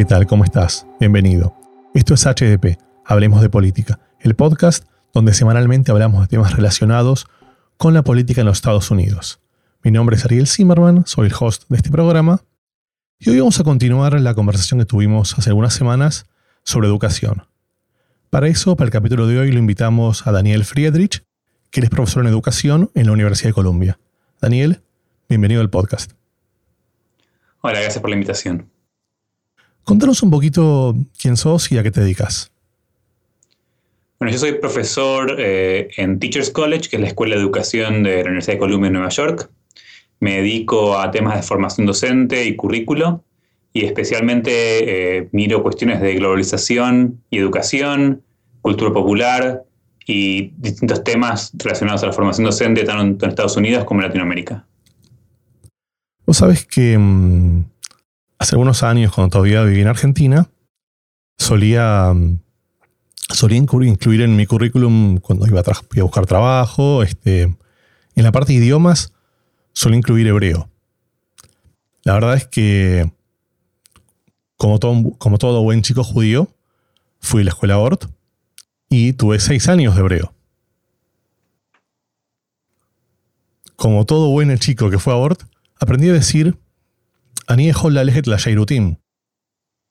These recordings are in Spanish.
¿qué tal? ¿Cómo estás? Bienvenido. Esto es HDP, Hablemos de Política, el podcast donde semanalmente hablamos de temas relacionados con la política en los Estados Unidos. Mi nombre es Ariel Zimmerman, soy el host de este programa, y hoy vamos a continuar la conversación que tuvimos hace algunas semanas sobre educación. Para eso, para el capítulo de hoy, lo invitamos a Daniel Friedrich, que es profesor en educación en la Universidad de Columbia. Daniel, bienvenido al podcast. Hola, gracias por la invitación. Contanos un poquito quién sos y a qué te dedicas. Bueno, yo soy profesor eh, en Teachers College, que es la escuela de educación de la Universidad de Columbia en Nueva York. Me dedico a temas de formación docente y currículo y especialmente eh, miro cuestiones de globalización y educación, cultura popular y distintos temas relacionados a la formación docente tanto en Estados Unidos como en Latinoamérica. Vos sabés que mm, hace algunos años, cuando todavía vivía en Argentina, solía, mm, solía incluir en mi currículum cuando iba a, buscar trabajo, este, en la parte de idiomas, solía incluir hebreo. La verdad es que, como todo, como todo buen chico judío, fui a la escuela Ort y tuve seis años de hebreo. Como todo buen chico que fue a Ort, aprendí a decir la la Shairutim,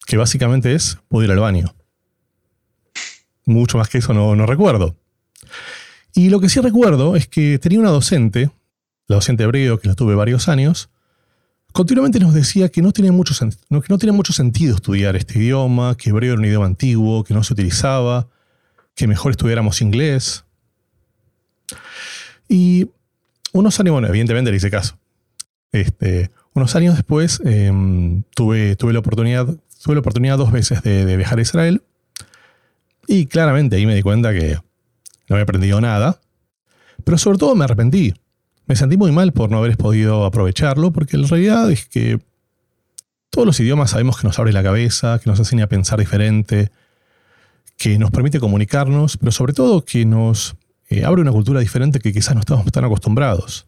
que básicamente es puedo ir al baño. Mucho más que eso no, no recuerdo. Y lo que sí recuerdo es que tenía una docente, la docente hebreo, que la tuve varios años, continuamente nos decía que no tenía mucho, que no tenía mucho sentido estudiar este idioma, que hebreo era un idioma antiguo, que no se utilizaba, que mejor estudiáramos inglés. Y unos años, bueno, evidentemente le hice caso. Este, unos años después em, tuve, tuve, la oportunidad, tuve la oportunidad dos veces de, viajar a Israel y claramente ahí me di cuenta que no había aprendido nada, pero sobre todo me arrepentí. Me sentí muy mal por no haber podido aprovecharlo, porque la realidad es que todos los idiomas sabemos que nos abre la cabeza, que nos enseña a pensar diferente, que nos permite comunicarnos, pero sobre todo que nos eh, abre una cultura diferente que quizás no estamos tan acostumbrados.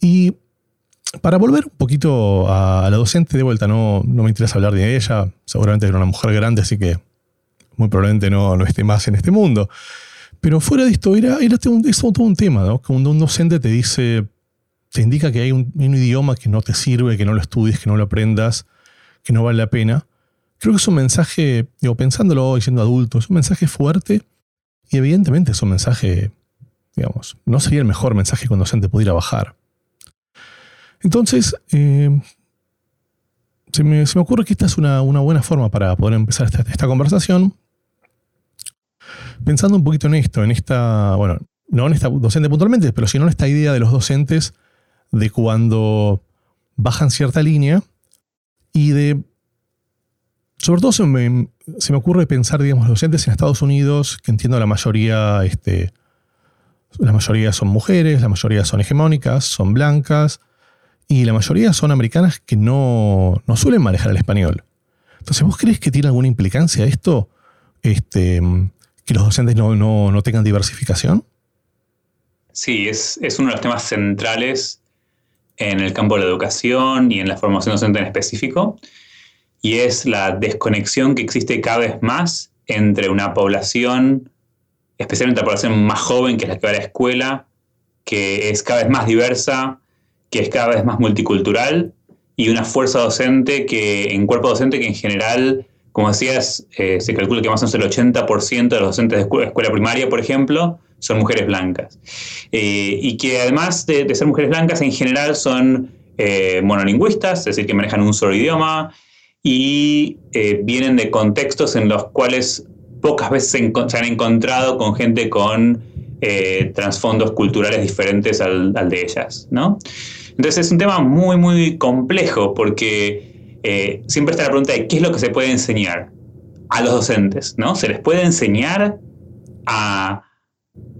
Y para volver un poquito a, la docente, de vuelta, no, no me interesa hablar de ella, seguramente era una mujer grande, así que muy probablemente no, no esté más en este mundo. Pero fuera de esto, era, era un, todo un tema, ¿no? Cuando un docente te dice, te indica que hay un, idioma que no te sirve, que no lo estudies, que no lo aprendas, que no vale la pena. Creo que es un mensaje, digo, pensándolo hoy siendo adulto, es un mensaje fuerte y evidentemente es un mensaje, digamos, no sería el mejor mensaje que un docente pudiera bajar. Entonces, eh, se, me, ocurre que esta es una, buena forma para poder empezar esta, conversación. Pensando un poquito en esto, en esta, bueno, no en esta docente puntualmente, pero sino en esta idea de los docentes de cuando bajan cierta línea y de, sobre todo se me, ocurre pensar, digamos, los docentes en Estados Unidos, que entiendo la mayoría, este, la mayoría son mujeres, la mayoría son hegemónicas, son blancas, y la mayoría son americanas que no, suelen manejar el español. Entonces, ¿vos crees que tiene alguna implicancia esto? Este, que los docentes no, tengan diversificación? Sí, es, uno de los temas centrales en el campo de la educación y en la formación docente en específico, y es la desconexión que existe cada vez más entre una población, especialmente la población más joven, que es la que va a la escuela, que es cada vez más diversa, que es cada vez más multicultural y una fuerza docente que, en cuerpo docente que en general, como decías, eh, se calcula que más o menos el 80% de los docentes de escuela, primaria, por ejemplo, son mujeres blancas. Eh, y que además de, ser mujeres blancas, en general son eh, monolingüistas, es decir, que manejan un solo idioma y vienen de contextos en los cuales pocas veces se, han encontrado con gente con trasfondos culturales diferentes al, al de ellas, ¿no? Entonces es un tema muy, muy complejo porque eh, siempre está la pregunta de qué es lo que se puede enseñar a los docentes, ¿no? ¿Se les puede enseñar a...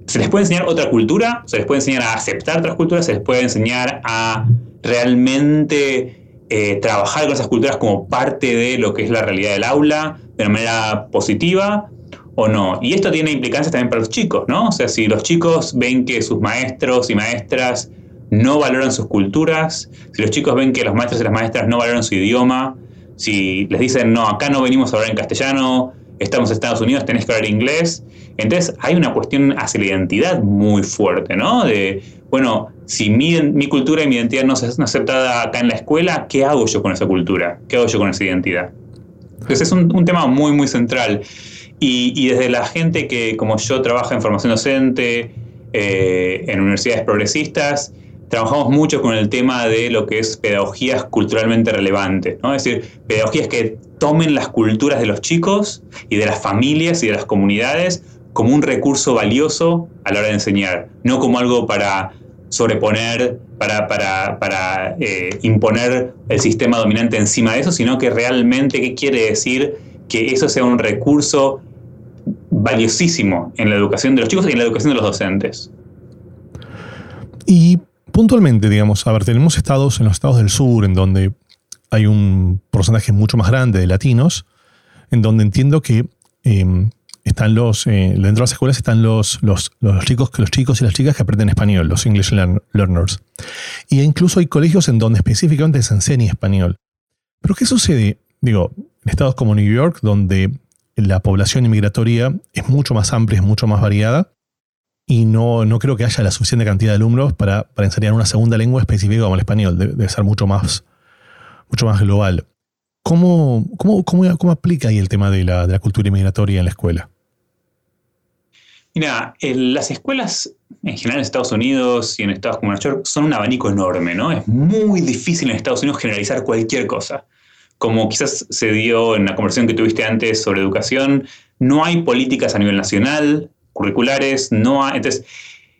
¿Se les puede enseñar otra cultura? ¿Se les puede enseñar a aceptar otras culturas? ¿Se les puede enseñar a realmente eh, trabajar con esas culturas como parte de lo que es la realidad del aula de una manera positiva? o no. Y esto tiene implicancias también para los chicos, ¿no? O sea, si los chicos ven que sus maestros y maestras no valoran sus culturas, si los chicos ven que los maestros y las maestras no valoran su idioma, Si les dicen, no, acá no venimos a hablar en castellano, estamos en Estados Unidos, tenés que hablar inglés. Entonces hay una cuestión hacia la identidad muy fuerte, ¿no? De, bueno, si mi, mi cultura y mi identidad no es aceptada acá en la escuela, ¿qué hago yo con esa cultura? ¿Qué hago yo con esa identidad? Entonces es un, tema muy, muy central. Y, desde la gente que, como yo, trabaja en formación docente, eh, en universidades progresistas, trabajamos mucho con el tema de lo que es pedagogías culturalmente relevantes, ¿no? Es decir, pedagogías que tomen las culturas de los chicos y de las familias y de las comunidades como un recurso valioso a la hora de enseñar, no como algo para sobreponer, para, para, eh, imponer el sistema dominante encima de eso, sino que realmente, ¿qué quiere decir? Que eso sea un recurso valiosísimo en la educación de los chicos y en la educación de los docentes. Y puntualmente, digamos, a ver, tenemos estados en los estados del sur en donde hay un porcentaje mucho más grande de latinos, en donde entiendo que em, están los, eh, dentro de las escuelas están los, los, chicos, los chicos y las chicas que aprenden español, los English learners. Y incluso hay colegios en donde específicamente se enseña español. Pero ¿qué sucede? Digo, en estados como New York, donde la población inmigratoria es mucho más amplia, es mucho más variada, y no, no creo que haya la suficiente cantidad de alumnos para, enseñar una segunda lengua específica como el español. Debe, ser mucho más, mucho más global. ¿Cómo, cómo, cómo, aplica ahí el tema de la, de la cultura inmigratoria en la escuela? Mira, las escuelas en general en Estados Unidos y en estados como Nueva York son un abanico enorme, ¿no? Es muy difícil en Estados Unidos generalizar cualquier cosa. Como quizás se dio en la conversación que tuviste antes sobre educación, no hay políticas a nivel nacional, curriculares, no hay. Entonces,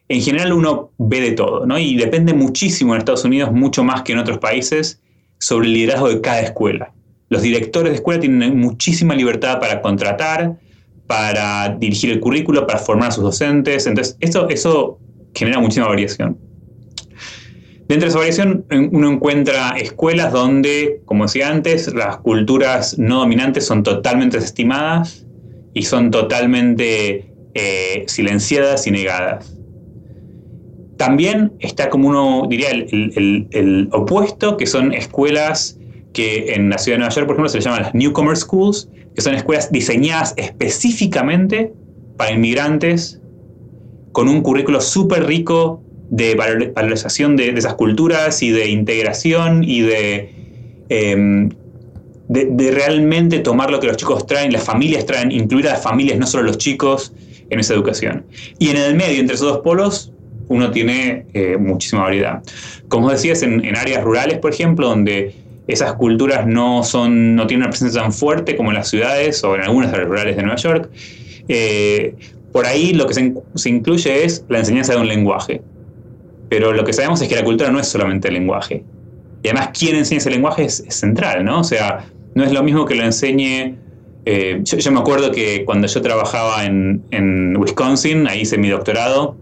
en general uno ve de todo, ¿no? Y depende muchísimo en Estados Unidos, mucho más que en otros países, sobre el liderazgo de cada escuela. Los directores de escuela tienen muchísima libertad para contratar, para dirigir el currículo, para formar a sus docentes. Entonces, eso, eso genera muchísima variación. Dentro de esa variación, uno encuentra escuelas donde, como decía antes, las culturas no dominantes son totalmente desestimadas y son totalmente eh, silenciadas y negadas. También está como uno diría el, opuesto, que son escuelas que en la ciudad de Nueva York, por ejemplo, se les llaman las Newcomer Schools, que son escuelas diseñadas específicamente para inmigrantes, con un currículo súper rico de valorización de, esas culturas y de integración y em, de, de, realmente tomar lo que los chicos traen, las familias traen, incluir a las familias, no solo los chicos, en esa educación. Y en el medio, entre esos dos polos, uno tiene eh, muchísima variedad. Como decías, en, áreas rurales, por ejemplo, donde esas culturas no, son, no tienen una presencia tan fuerte como en las ciudades o en algunas áreas rurales de Nueva York. Eh, por ahí lo que se, incluye es la enseñanza de un lenguaje. Pero lo que sabemos es que la cultura no es solamente el lenguaje. Y además, quién enseña ese lenguaje es, central, ¿no? O sea, no es lo mismo que lo enseñe. Eh, yo, me acuerdo que cuando yo trabajaba en, en, Wisconsin, ahí hice mi doctorado,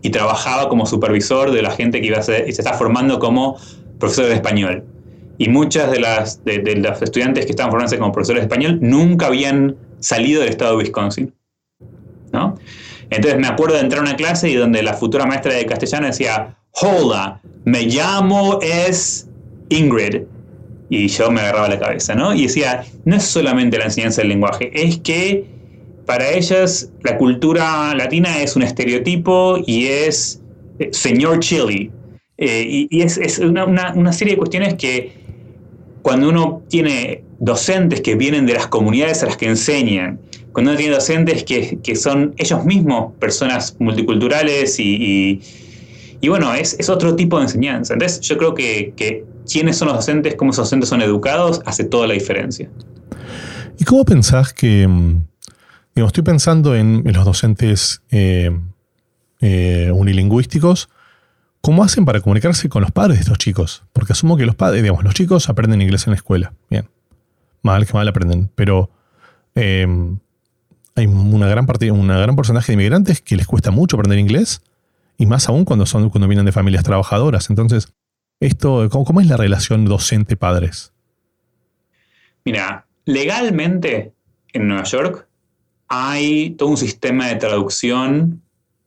y trabajaba como supervisor de la gente que iba a ser, y se está formando como profesor de español y muchas de las de, los estudiantes que estaban formándose como profesores de español nunca habían salido del estado de Wisconsin. ¿no? Entonces me acuerdo de entrar a una clase y donde la futura maestra de castellano decía, hola, me llamo es Ingrid. Y yo me agarraba la cabeza, ¿no? Y decía, no es solamente la enseñanza del lenguaje, es que para ellas la cultura latina es un estereotipo y es eh, señor chili. Eh, y, es, es una, una, serie de cuestiones que cuando uno tiene docentes que vienen de las comunidades a las que enseñan, cuando uno tiene docentes que, que son ellos mismos personas multiculturales y, y, bueno, es, es, otro tipo de enseñanza. Entonces yo creo que, que quiénes son los docentes, cómo esos docentes son educados, hace toda la diferencia. ¿Y cómo pensás que, mm, digamos, estoy pensando en, los docentes eh, eh, unilingüísticos, ¿Cómo hacen para comunicarse con los padres de estos chicos? Porque asumo que los padres, digamos, los chicos aprenden inglés en la escuela. Bien. Mal que mal aprenden. Pero eh, hay una gran parte, una gran porcentaje de inmigrantes que les cuesta mucho aprender inglés. Y más aún cuando son, cuando vienen de familias trabajadoras. Entonces, esto, ¿cómo, es la relación docente-padres? Mira, legalmente en Nueva York hay todo un sistema de traducción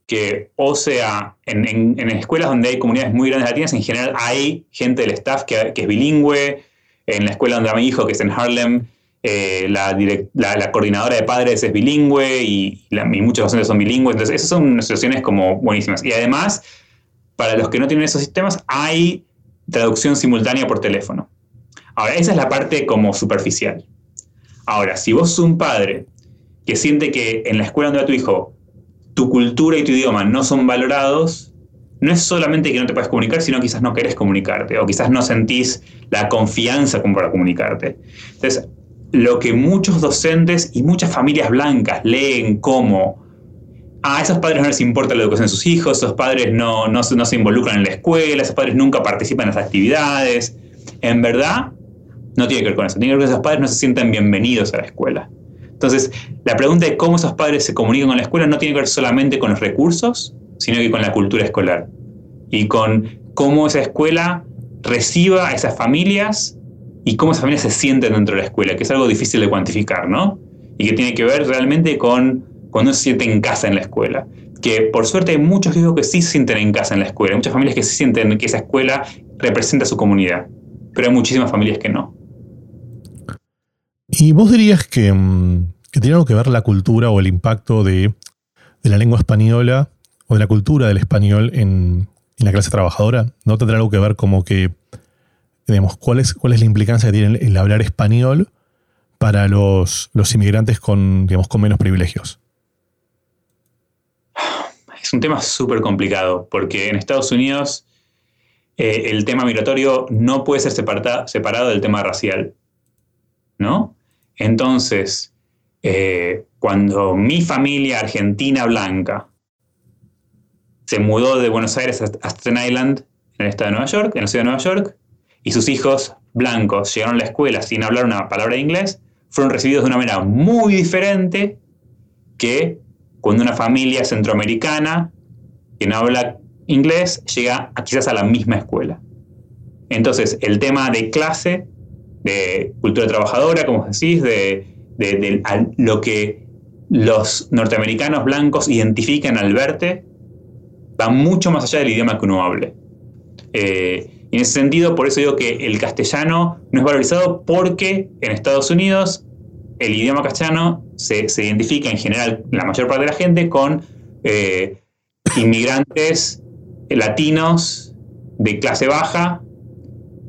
que, o sea, en, escuelas donde hay comunidades muy grandes latinas, en general hay gente del staff que, es bilingüe, en la escuela donde va mi hijo, que es en Harlem, eh, la, la, coordinadora de padres es bilingüe y, muchos docentes son bilingües. Entonces, esas son situaciones como buenísimas. Y además, para los que no tienen esos sistemas, hay traducción simultánea por teléfono. Ahora, esa es la parte como superficial. Ahora, si vos sos un padre que siente que en la escuela donde va tu hijo, tu cultura y tu idioma no son valorados, no es solamente que no te puedes comunicar, sino quizás no querés comunicarte o quizás no sentís la confianza como para comunicarte. Entonces, lo que muchos docentes y muchas familias blancas leen como a esos padres no les importa la educación de sus hijos, esos padres no, no, no, se involucran en la escuela, esos padres nunca participan en las actividades. En verdad, no tiene que ver con eso. Tiene que ver con que esos padres no se sientan bienvenidos a la escuela. Entonces, la pregunta de cómo esos padres se comunican con la escuela no tiene que ver solamente con los recursos, sino que con la cultura escolar. Y con cómo esa escuela reciba a esas familias y cómo esas familias se sienten dentro de la escuela, que es algo difícil de cuantificar, ¿no? Y que tiene que ver realmente con cuando se siente en casa en la escuela. Que por suerte hay muchos hijos que sí se sienten en casa en la escuela, hay muchas familias que sí sienten que esa escuela representa su comunidad, pero hay muchísimas familias que no. ¿Y vos dirías que, mm, tiene algo que ver la cultura o el impacto de, la lengua española o de la cultura del español en, la clase trabajadora? ¿No tendrá algo que ver como que, digamos, cuál es, cuál es la implicancia que tiene el hablar español para los, inmigrantes con, digamos, con menos privilegios? Es un tema súper complicado, porque en Estados Unidos eh, el tema migratorio no puede ser separado del tema racial, ¿no? Entonces, eh, cuando mi familia argentina blanca se mudó de Buenos Aires a Staten Island, en el estado de Nueva York, en la ciudad de Nueva York, y sus hijos blancos llegaron a la escuela sin hablar una palabra de inglés, fueron recibidos de una manera muy diferente que cuando una familia centroamericana que no habla inglés llega quizás a la misma escuela. Entonces, el tema de clase de cultura trabajadora, como decís, de, lo que los norteamericanos blancos identifican al verte, va mucho más allá del idioma que uno hable. Eh, y en ese sentido, por eso digo que el castellano no es valorizado porque en Estados Unidos el idioma castellano se, identifica en general, la mayor parte de la gente, con eh, inmigrantes latinos de clase baja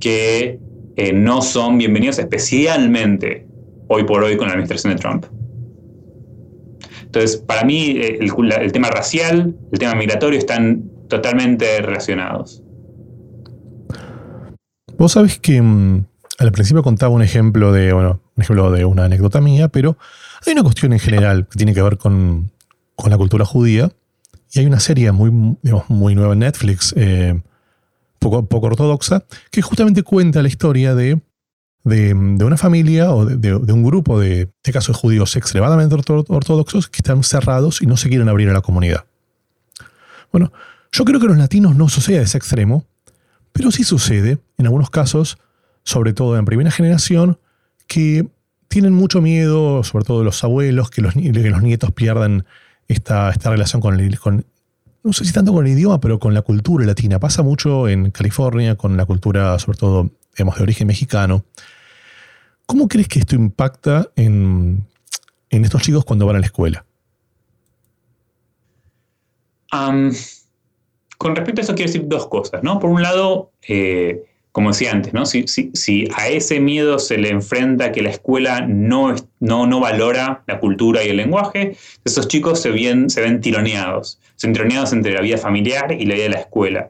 que eh, no son bienvenidos, especialmente hoy por hoy con la administración de Trump. Entonces, para mí, eh, el, tema racial, el tema migratorio están totalmente relacionados. Vos sabés que mm, al principio contaba un ejemplo de, bueno, un ejemplo de una anécdota mía, pero hay una cuestión en general que tiene que ver con, la cultura judía. Y hay una serie muy, muy nueva en Netflix, eh, poco, ortodoxa, que justamente cuenta la historia de, de, una familia o de, un grupo de, de este casos judíos extremadamente ortodoxos que están cerrados y no se quieren abrir a la comunidad. Bueno, yo creo que en los latinos no sucede ese extremo, pero sí sucede, en algunos casos, sobre todo en primera generación, que tienen mucho miedo, sobre todo los abuelos, que los, que los nietos pierdan esta, esta relación con, con, no sé si tanto con el idioma, pero con la cultura latina. Pasa mucho en California, con la cultura, sobre todo, de origen mexicano. ¿Cómo crees que esto impacta en, estos chicos cuando van a la escuela? con respecto a eso quiero decir dos cosas, ¿no? Por un lado, eh, como decía antes, ¿no? Si, a ese miedo se le enfrenta que la escuela no, no, no valora la cultura y el lenguaje, esos chicos se ven, se ven tironeados. Se ven tironeados entre la vida familiar y la vida de la escuela.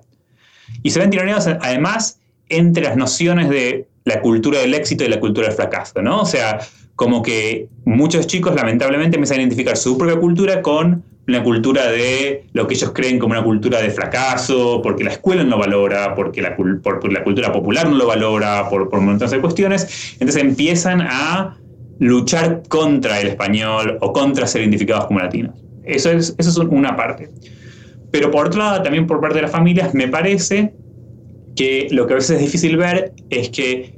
Y se ven tironeados además entre las nociones de la cultura del éxito y la cultura del fracaso, ¿no? O sea, como que muchos chicos lamentablemente empiezan a identificar su propia cultura con una cultura de lo que ellos creen como una cultura de fracaso, porque la escuela no lo valora, porque la, cultura popular no lo valora, por, por montones de cuestiones. Entonces empiezan a luchar contra el español o contra ser identificados como latinos. Eso es, eso es una parte. Pero por otro lado, también por parte de las familias, me parece que lo que a veces es difícil ver es que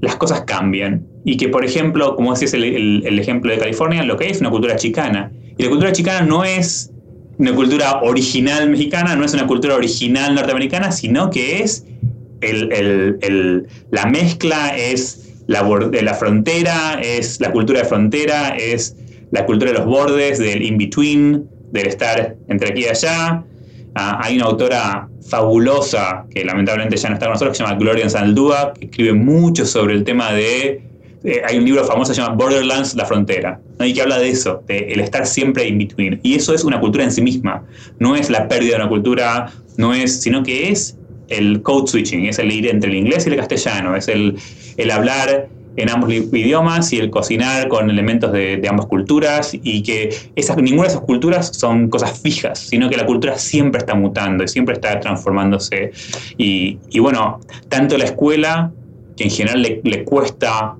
las cosas cambian. Y que, por ejemplo, como decís el, el ejemplo de California, lo que hay es una cultura chicana y la cultura chicana no es una cultura original mexicana, no es una cultura original norteamericana, sino que es la mezcla es la, la frontera, es la cultura de frontera, es la cultura de los bordes, del in-between, del estar entre aquí y allá. Ah, hay una autora fabulosa, que lamentablemente ya no está con nosotros, que se llama Gloria Saldúa, que escribe mucho sobre el tema de... Eh, hay un libro famoso que se llama Borderlands, la frontera, y que habla de eso, de el estar siempre in between. Y eso es una cultura en sí misma, no es la pérdida de una cultura, no es, sino que es el code switching, es el ir entre el inglés y el castellano, es el, el hablar en ambos idiomas y el cocinar con elementos de, ambas culturas y que esas, ninguna de esas culturas son cosas fijas, sino que la cultura siempre está mutando y siempre está transformándose. Y, bueno, tanto la escuela, que en general le, cuesta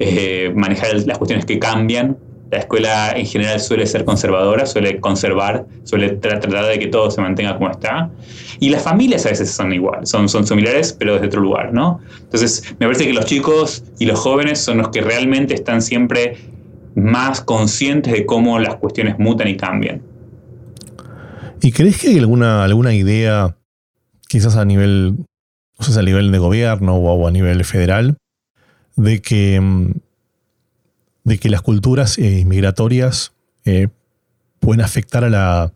eh, manejar las cuestiones que cambian, la escuela en general suele ser conservadora, suele conservar, suele tratar de que todo se mantenga como está. Y las familias a veces son igual, son, son similares, pero desde otro lugar, ¿no? Entonces, me parece que los chicos y los jóvenes son los que realmente están siempre más conscientes de cómo las cuestiones mutan y cambian. ¿Y crees que hay alguna, alguna idea, quizás a nivel, a nivel de gobierno o a nivel federal, de que mm, de que las culturas eh, migratorias eh, pueden afectar a la,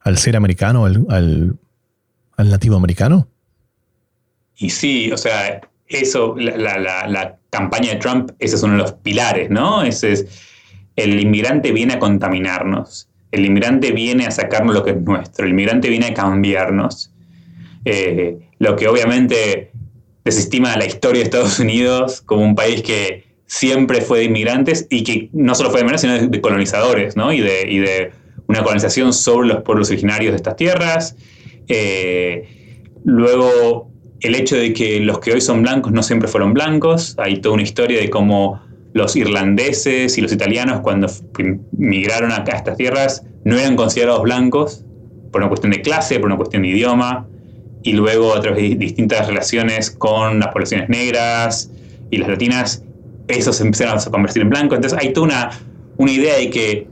al ser americano, al, al, nativo americano? Y sí, o sea, eso, la, campaña de Trump, ese es uno de los pilares, ¿no? Ese es, el inmigrante viene a contaminarnos, el inmigrante viene a sacarnos lo que es nuestro, el inmigrante viene a cambiarnos. Eh, lo que obviamente desestima la historia de Estados Unidos como un país que siempre fue de inmigrantes y que no solo fue de inmigrantes, sino de, colonizadores, ¿no? Y de, y de, una colonización sobre los pueblos originarios de estas tierras. Eh, luego, el hecho de que los que hoy son blancos no siempre fueron blancos. Hay toda una historia de cómo los irlandeses y los italianos, cuando migraron a estas tierras, no eran considerados blancos por una cuestión de clase, por una cuestión de idioma, y luego a través de distintas relaciones con las poblaciones negras y las latinas, esos empezaron a convertir en blanco. Entonces hay toda una, una idea de que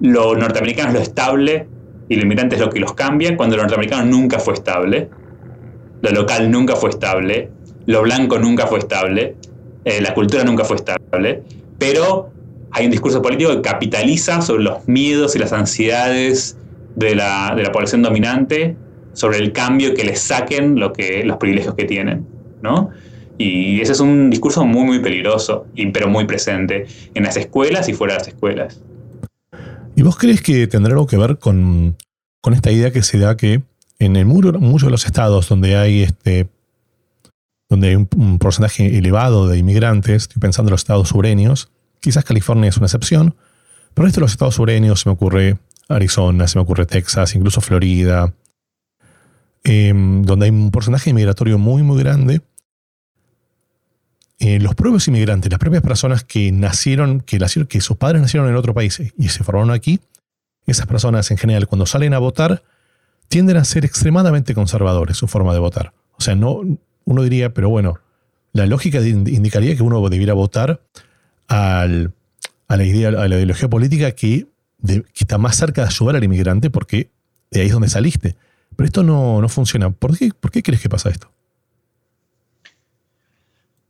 lo norteamericano es lo estable y lo inmigrante es lo que los cambia, cuando lo norteamericano nunca fue estable, lo local nunca fue estable, lo blanco nunca fue estable, eh, la cultura nunca fue estable, pero hay un discurso político que capitaliza sobre los miedos y las ansiedades de la, de la población dominante, sobre el cambio que les saquen lo que, los privilegios que tienen, ¿no? Y ese es un discurso muy, muy peligroso, pero muy presente en las escuelas y fuera de las escuelas. ¿Y vos crees que tendrá algo que ver con, esta idea que se da que en el muchos de los estados donde hay este donde hay un, porcentaje elevado de inmigrantes, estoy pensando en los estados sureños, quizás California es una excepción, pero esto de los estados sureños se me ocurre Arizona, se me ocurre Texas, incluso Florida, em, donde hay un porcentaje migratorio muy, muy grande, eh, los propios inmigrantes, las propias personas que nacieron, que, nacieron, que sus padres nacieron en otro país y se formaron aquí, esas personas en general cuando salen a votar tienden a ser extremadamente conservadores su forma de votar. O sea, no, uno diría, pero bueno, la lógica indicaría que uno debiera votar al, a, la idea, a la ideología política que, está más cerca de ayudar al inmigrante porque de ahí es donde saliste. Pero esto no, no funciona. ¿Por qué, ¿Por qué crees que pasa esto?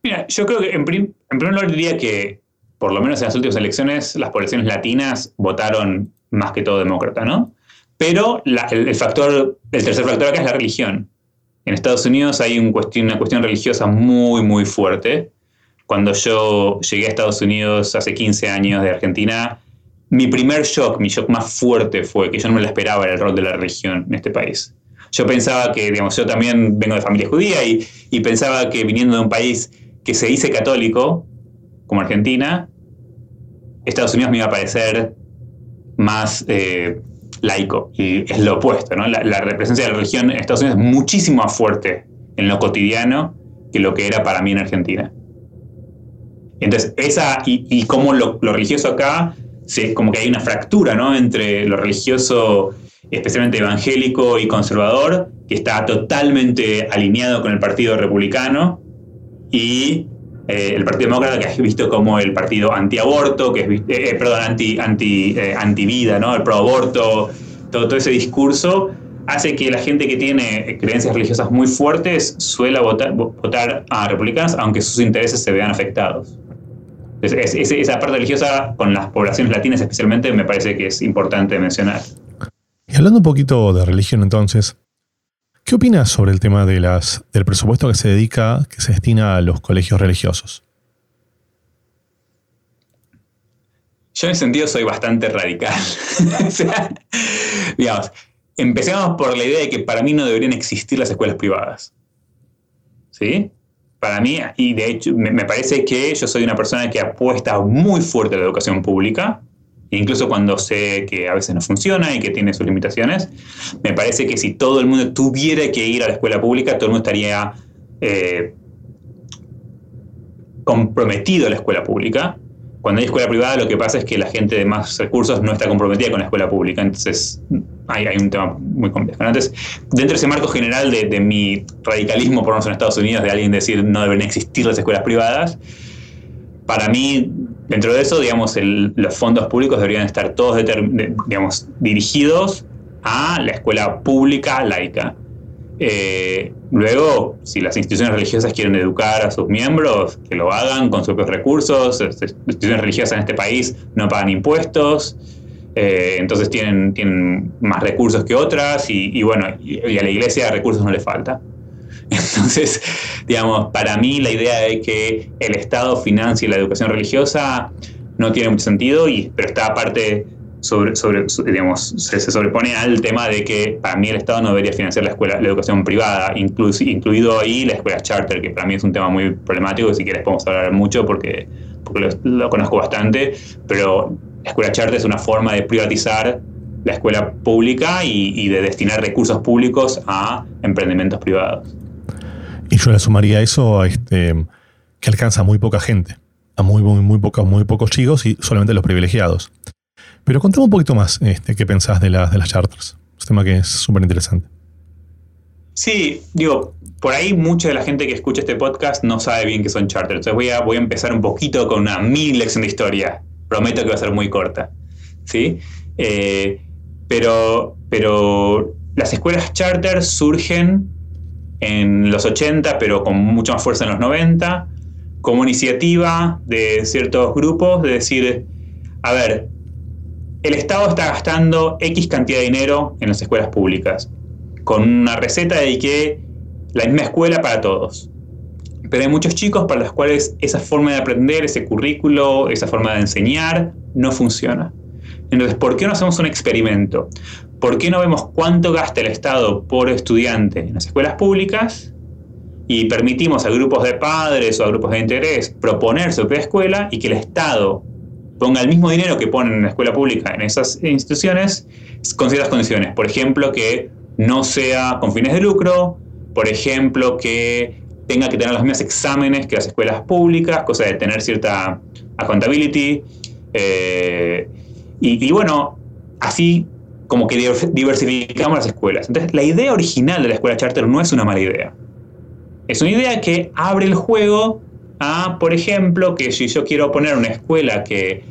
Mira, yo creo que en, primer lugar diría que, por lo menos en las últimas elecciones, las poblaciones latinas votaron más que todo demócrata, ¿no? Pero el, factor, el tercer factor acá es la religión. En Estados Unidos hay una cuestión religiosa muy, muy fuerte. Cuando yo llegué a Estados Unidos hace 15 años de Argentina, mi primer shock, mi shock más fuerte fue que yo no me lo esperaba el rol de la religión en este país. Yo pensaba que, digamos, yo también vengo de familia judía y, pensaba que viniendo de un país que se dice católico, como Argentina, Estados Unidos me iba a parecer más eh, laico. Y es lo opuesto, ¿no? La, la, presencia de la religión en Estados Unidos es muchísimo más fuerte en lo cotidiano que lo que era para mí en Argentina. Entonces, esa, y, y cómo lo, religioso acá, se, como que hay una fractura, ¿no? Entre lo religioso, especialmente evangélico y conservador, que está totalmente alineado con el Partido Republicano, y eh, el Partido Demócrata, que es visto como el partido antiaborto, que es eh, eh, perdón, anti, anti, anti vida, ¿no? El pro aborto, todo, todo ese discurso hace que la gente que tiene creencias religiosas muy fuertes suela votar a republicanos, aunque sus intereses se vean afectados. esa parte religiosa con las poblaciones latinas especialmente me parece que es importante mencionar. Y hablando un poquito de religión entonces, ¿qué opinas sobre el tema de las, del presupuesto que se dedica, que se destina a los colegios religiosos? Yo en ese sentido soy bastante radical. o sea, digamos, empecemos por la idea de que para mí no deberían existir las escuelas privadas. ¿Sí? Para mí, y de hecho me, parece que yo soy una persona que apuesta muy fuerte a la educación pública, incluso cuando sé que a veces no funciona y que tiene sus limitaciones, me parece que si todo el mundo tuviera que ir a la escuela pública, todo el mundo estaría eh, comprometido a la escuela pública cuando hay escuela privada lo que pasa es que la gente de más recursos no está comprometida con la escuela pública, entonces hay, un tema muy complejo. Entonces, dentro de ese marco general de, mi radicalismo, por lo menos en Estados Unidos, de alguien decir no deben existir las escuelas privadas, para mí, dentro de eso, digamos, los fondos públicos deberían estar todos digamos, dirigidos a la escuela pública laica. Eh, luego, si las instituciones religiosas quieren educar a sus miembros, que lo hagan con sus propios recursos. Las instituciones religiosas en este país no pagan impuestos, eh, entonces tienen, tienen más recursos que otras y, bueno, y, a la iglesia recursos no le falta. Entonces, digamos, para mí la idea de que el Estado financie la educación religiosa no tiene mucho sentido, y, pero está aparte sobre, sobre, digamos, se, sobrepone al tema de que para mí el Estado no debería financiar la escuela, la educación privada, incluido ahí la escuela charter, que para mí es un tema muy problemático y si quieres podemos hablar mucho porque, porque lo, conozco bastante, pero la escuela charter es una forma de privatizar la escuela pública y, de destinar recursos públicos a emprendimientos privados. Y yo le sumaría eso a este, que alcanza muy poca gente, a muy, muy, muy, pocos, muy pocos chicos y solamente los privilegiados. Pero contame un poquito más este, qué pensás de, las de las charters. Un tema que es súper interesante. Sí, digo, por ahí mucha de la gente que escucha este podcast no sabe bien qué son charters. Entonces voy a, voy a empezar un poquito con una mini lección de historia. Prometo que va a ser muy corta. ¿sí? Eh, pero, pero las escuelas charter surgen en los 80, pero con mucha más fuerza en los 90, como iniciativa de ciertos grupos de decir, a ver, el Estado está gastando X cantidad de dinero en las escuelas públicas, con una receta de que la misma escuela para todos. Pero hay muchos chicos para los cuales esa forma de aprender, ese currículo, esa forma de enseñar, no funciona. Entonces, ¿por qué no hacemos un experimento? ¿Por qué no vemos cuánto gasta el Estado por estudiante en las escuelas públicas y permitimos a grupos de padres o a grupos de interés proponer su propia escuela y que el Estado ponga el mismo dinero que ponen en la escuela pública en esas instituciones con ciertas condiciones. Por ejemplo, que no sea con fines de lucro, por ejemplo, que tenga que tener los mismos exámenes que las escuelas públicas, cosa de tener cierta accountability. Eh, y, y, bueno, así como que diversificamos las escuelas. Entonces, la idea original de la escuela charter no es una mala idea. Es una idea que abre el juego a, por ejemplo, que si yo quiero poner una escuela que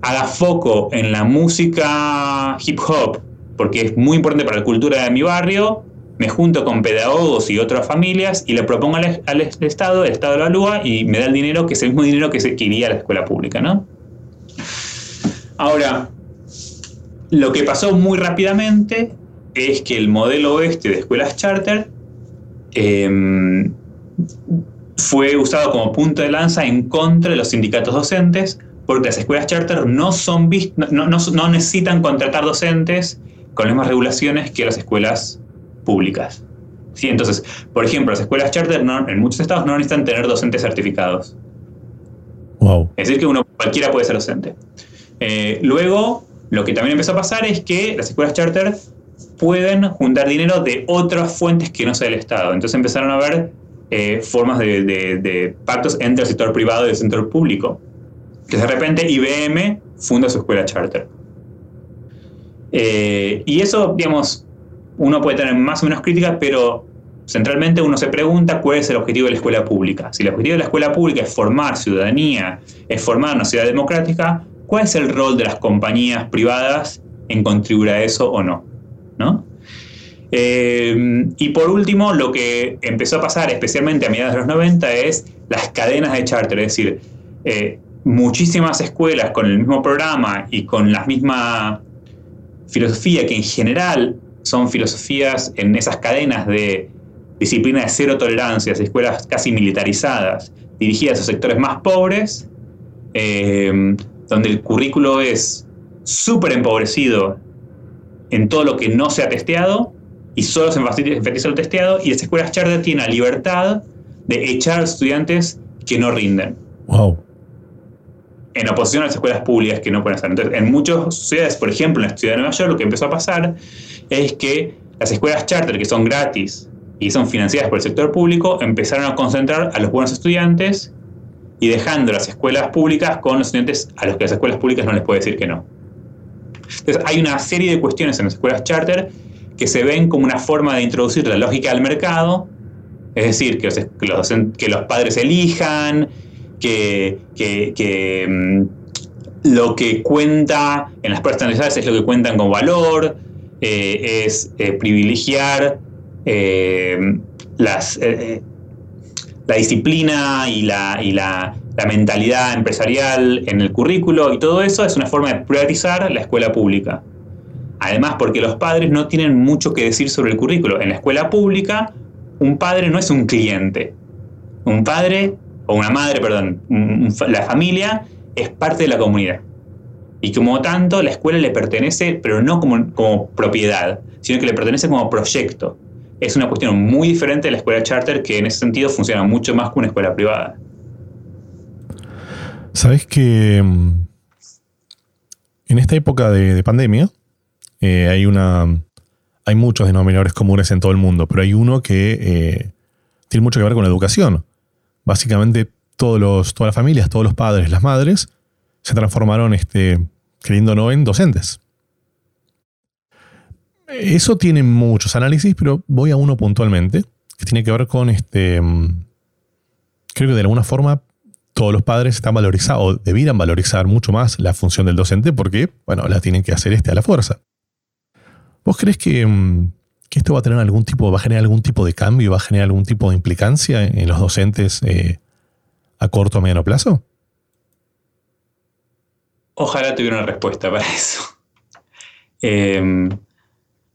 haga foco en la música hip hop, porque es muy importante para la cultura de mi barrio, me junto con pedagogos y otras familias y le propongo al, Estado, el Estado lo evalúa y me da el dinero, que es el mismo dinero que, se, iría a la escuela pública, ¿no? Ahora, lo que pasó muy rápidamente es que el modelo oeste de escuelas charter em, fue usado como punto de lanza en contra de los sindicatos docentes porque las escuelas charter no, son no, no, necesitan contratar docentes con las mismas regulaciones que las escuelas públicas. ¿Sí? Entonces, por ejemplo, las escuelas charter en muchos estados no necesitan tener docentes certificados. Wow. Es decir, que uno cualquiera puede ser docente. Eh, luego, lo que también empezó a pasar es que las escuelas charter pueden juntar dinero de otras fuentes que no sea el Estado. Entonces empezaron a haber eh, formas de, de, pactos entre el sector privado y el sector público que de repente IBM funda su escuela charter. Eh, y eso, digamos, uno puede tener más o menos críticas, pero centralmente uno se pregunta cuál es el objetivo de la escuela pública. Si el objetivo de la escuela pública es formar ciudadanía, es formar una ciudad democrática, ¿cuál es el rol de las compañías privadas en contribuir a eso o no? ¿No? Eh, y por último, lo que empezó a pasar, especialmente a mediados de los 90, es las cadenas de charter, es decir, eh, muchísimas escuelas con el mismo programa y con la misma filosofía, que en general son filosofías en esas cadenas de disciplina de cero tolerancia, escuelas casi militarizadas, dirigidas a sectores más pobres, eh, donde el currículo es súper empobrecido en todo lo que no se ha testeado y solo se enfatiza lo testeado y las escuelas charter tienen la libertad de echar estudiantes que no rinden. Wow. En oposición a las escuelas públicas que no pueden hacer. Entonces, en muchas ciudades, por ejemplo, en la ciudad de Nueva York, lo que empezó a pasar es que las escuelas charter, que son gratis y son financiadas por el sector público, empezaron a concentrar a los buenos estudiantes y dejando las escuelas públicas con los estudiantes a los que las escuelas públicas no les puede decir que no. Entonces, hay una serie de cuestiones en las escuelas charter que se ven como una forma de introducir la lógica del mercado, es decir, que los, que los, padres elijan, que, mm, lo que cuenta en las estandarizadas es lo que cuentan con valor, eh, es eh, privilegiar eh, las, la disciplina y, la, y la, la, mentalidad empresarial en el currículo y todo eso es una forma de priorizar la escuela pública. Además, porque los padres no tienen mucho que decir sobre el currículo. En la escuela pública, un padre no es un cliente. Un padre, o una madre, perdón, la familia es parte de la comunidad. Y como tanto, la escuela le pertenece, pero no como, como propiedad, sino que le pertenece como proyecto es una cuestión muy diferente de la escuela charter que en ese sentido funciona mucho más que una escuela privada. Sabes que mm, en esta época de, pandemia eh, hay una hay muchos denominadores comunes en todo el mundo, pero hay uno que eh, tiene mucho que ver con la educación. Básicamente todos los, todas las familias, todos los padres, las madres, se transformaron, este, creyendo no, en docentes. Eso tiene muchos análisis, pero voy a uno puntualmente, que tiene que ver con este. Mm, creo que de alguna forma todos los padres están valorizados, o debieran valorizar mucho más la función del docente, porque, bueno, la tienen que hacer este a la fuerza. ¿Vos crees que, mm, esto va a tener algún tipo, va a generar algún tipo de cambio, va a generar algún tipo de implicancia en los docentes eh, a corto o mediano plazo? Ojalá tuviera una respuesta para eso. Eh,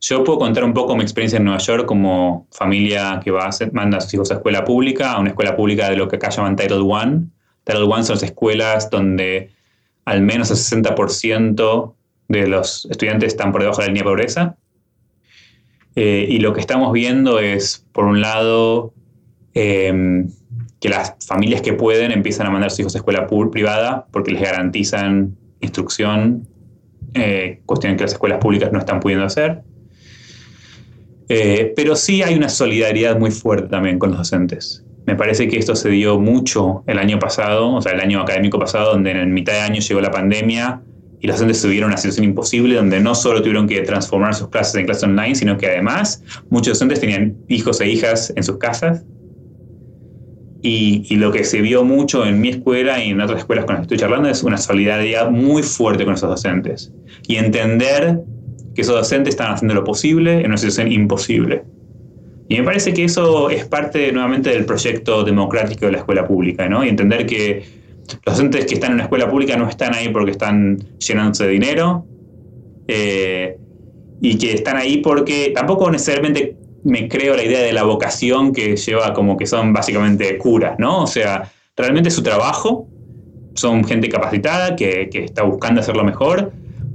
yo puedo contar un poco mi experiencia en Nueva York como familia que va a manda a sus hijos a escuela pública, a una escuela pública de lo que acá llaman Title I. Title I son las escuelas donde al menos el 60% de los estudiantes están por debajo de la línea de pobreza. Eh, y lo que estamos viendo es, por un lado, em, que las familias que pueden empiezan a mandar a sus hijos a escuela privada porque les garantizan instrucción, eh, cuestión que las escuelas públicas no están pudiendo hacer. Eh, pero sí hay una solidaridad muy fuerte también con los docentes. Me parece que esto se dio mucho el año pasado, o sea, el año académico pasado, donde en mitad de año llegó la pandemia y los docentes tuvieron una situación imposible, donde no solo tuvieron que transformar sus clases en clases online, sino que además muchos docentes tenían hijos e hijas en sus casas. Y, y, lo que se vio mucho en mi escuela y en otras escuelas con las que estoy charlando es una solidaridad muy fuerte con esos docentes. Y entender que esos docentes están haciendo lo posible en una situación imposible. Y me parece que eso es parte nuevamente del proyecto democrático de la escuela pública, ¿no? Y entender que los docentes que están en una escuela pública no están ahí porque están llenándose de dinero, eh, y que están ahí porque tampoco necesariamente me creo la idea de la vocación que lleva como que son básicamente curas, ¿no? O sea, realmente su trabajo, son gente capacitada que, que está buscando hacerlo mejor,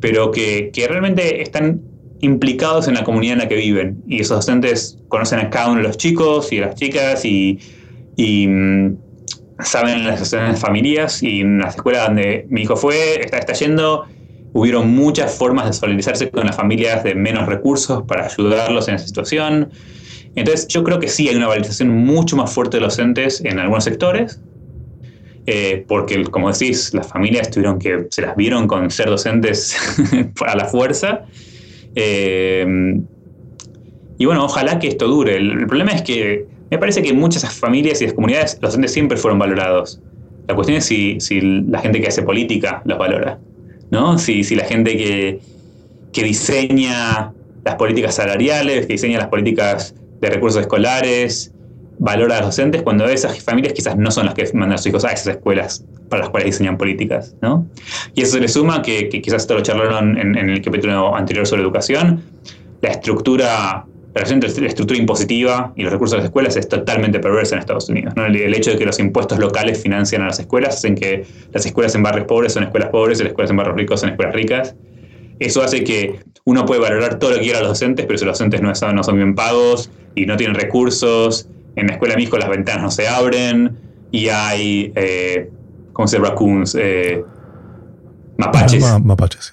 pero que, realmente están implicados en la comunidad en la que viven. Y esos docentes conocen a cada uno de los chicos y las chicas y, mm, saben las situaciones de familias y en las escuelas donde mi hijo fue, está, está yendo, hubieron muchas formas de solidarizarse con las familias de menos recursos para ayudarlos en esa situación. Entonces yo creo que sí hay una valorización mucho más fuerte de los docentes en algunos sectores, eh, porque, como decís, las familias tuvieron que, se las vieron con ser docentes a la fuerza. Eh, y bueno, ojalá que esto dure. El, problema es que me parece que en muchas familias y las comunidades los docentes siempre fueron valorados. La cuestión es si, la gente que hace política los valora, ¿no? Si, la gente que, que diseña las políticas salariales, que diseña las políticas de recursos escolares, valora a los docentes, cuando esas familias quizás no son las que mandan a sus hijos a esas escuelas para las cuales diseñan políticas. ¿no? Y eso se le suma, que, quizás esto lo charlaron en, el capítulo anterior sobre educación, la estructura, la relación entre la estructura impositiva y los recursos de las escuelas es totalmente perversa en Estados Unidos. ¿no? El, hecho de que los impuestos locales financian a las escuelas hacen que las escuelas en barrios pobres son escuelas pobres y las escuelas en barrios ricos son escuelas ricas. Eso hace que uno puede valorar todo lo que quiera a los docentes, pero si los docentes no, no son bien pagos y no tienen recursos en la escuela Misco las ventanas no se abren y hay, eh, ¿cómo se llama? Raccoons, eh, mapaches. mapaches.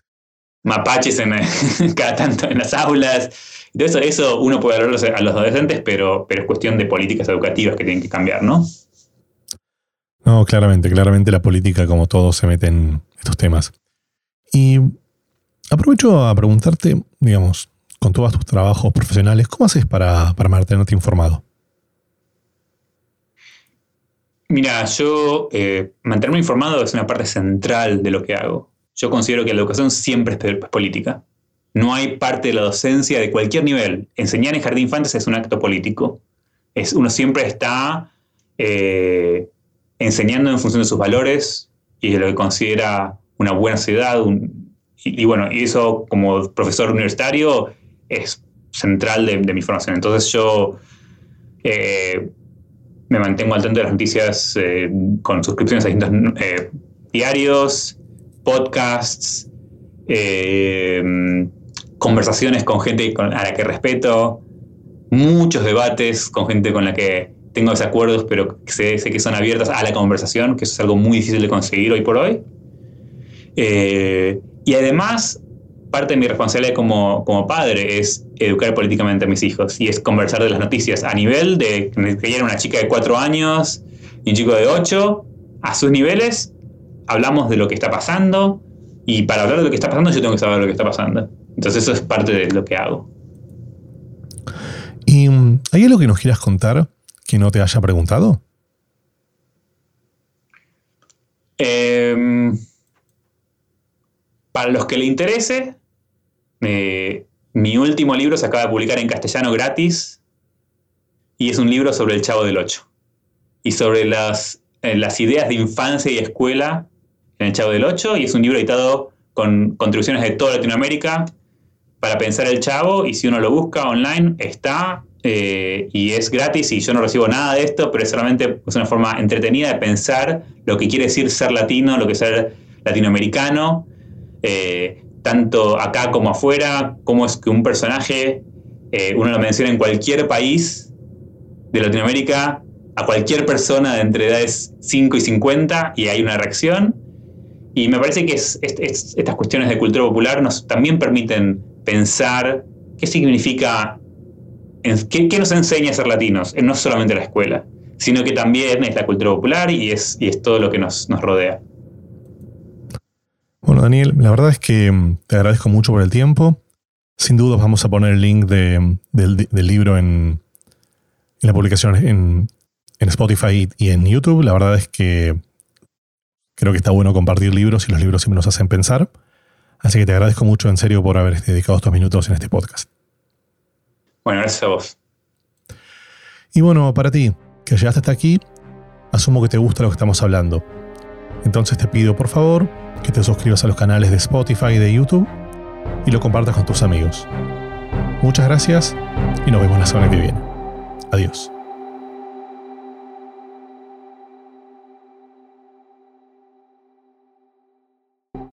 Mapaches en, cada tanto en las aulas. Entonces eso uno puede hablar a los adolescentes, pero, pero es cuestión de políticas educativas que tienen que cambiar, ¿no? No, claramente, claramente la política, como todo, se mete en estos temas. Y aprovecho a preguntarte, digamos, con todos tus trabajos profesionales, ¿cómo haces para, para mantenerte informado? Mira, yo eh, mantenerme informado es una parte central de lo que hago. Yo considero que la educación siempre es política. No hay parte de la docencia de cualquier nivel. Enseñar en jardín de infantes es un acto político. Es, uno siempre está eh, enseñando en función de sus valores y de lo que considera una buena sociedad. y, bueno, y eso como profesor universitario es central de, mi formación. Entonces yo eh, me mantengo al tanto de las noticias eh, con suscripciones a distintos eh, diarios, podcasts, eh, conversaciones con gente a la que respeto, muchos debates con gente con la que tengo desacuerdos, pero sé, sé, que son abiertas a la conversación, que eso es algo muy difícil de conseguir hoy por hoy. y además, parte de mi responsabilidad como, como, padre es educar políticamente a mis hijos y es conversar de las noticias a nivel de que era una chica de cuatro años y un chico de ocho, a sus niveles, hablamos de lo que está pasando y para hablar de lo que está pasando yo tengo que saber lo que está pasando. Entonces eso es parte de lo que hago. ¿Y mm, hay algo que nos quieras contar que no te haya preguntado? Em, para los que le interese, mi último libro se acaba de publicar en castellano gratis y es un libro sobre el Chavo del Ocho y sobre las, eh, las ideas de infancia y escuela en el Chavo del Ocho y es un libro editado con contribuciones de toda Latinoamérica para pensar el Chavo y si uno lo busca online está eh, y es gratis y yo no recibo nada de esto, pero es solamente una forma entretenida de pensar lo que quiere decir ser latino, lo que es ser latinoamericano. Eh, tanto acá como afuera, cómo es que un personaje, eh, uno lo menciona en cualquier país de Latinoamérica, a cualquier persona de entre edades 5 y 50 y hay una reacción. Y me parece que estas cuestiones de cultura popular nos también permiten pensar qué significa, qué, nos enseña a ser latinos, no solamente la escuela, sino que también es la cultura popular y es, y todo lo que nos, nos rodea. Bueno, Daniel, la verdad es que mm, te agradezco mucho por el tiempo. Sin duda vamos a poner el link del, libro en, la publicación en, Spotify y en YouTube. La verdad es que creo que está bueno compartir libros y los libros siempre nos hacen pensar. Así que te agradezco mucho en serio por haber dedicado estos minutos en este podcast. Bueno, gracias a vos. Y bueno, para ti, que llegaste hasta aquí, asumo que te gusta lo que estamos hablando. Entonces te pido, por favor, que te suscribas a los canales de Spotify y de YouTube y lo compartas con tus amigos. Muchas gracias y nos vemos la semana que viene. Adiós.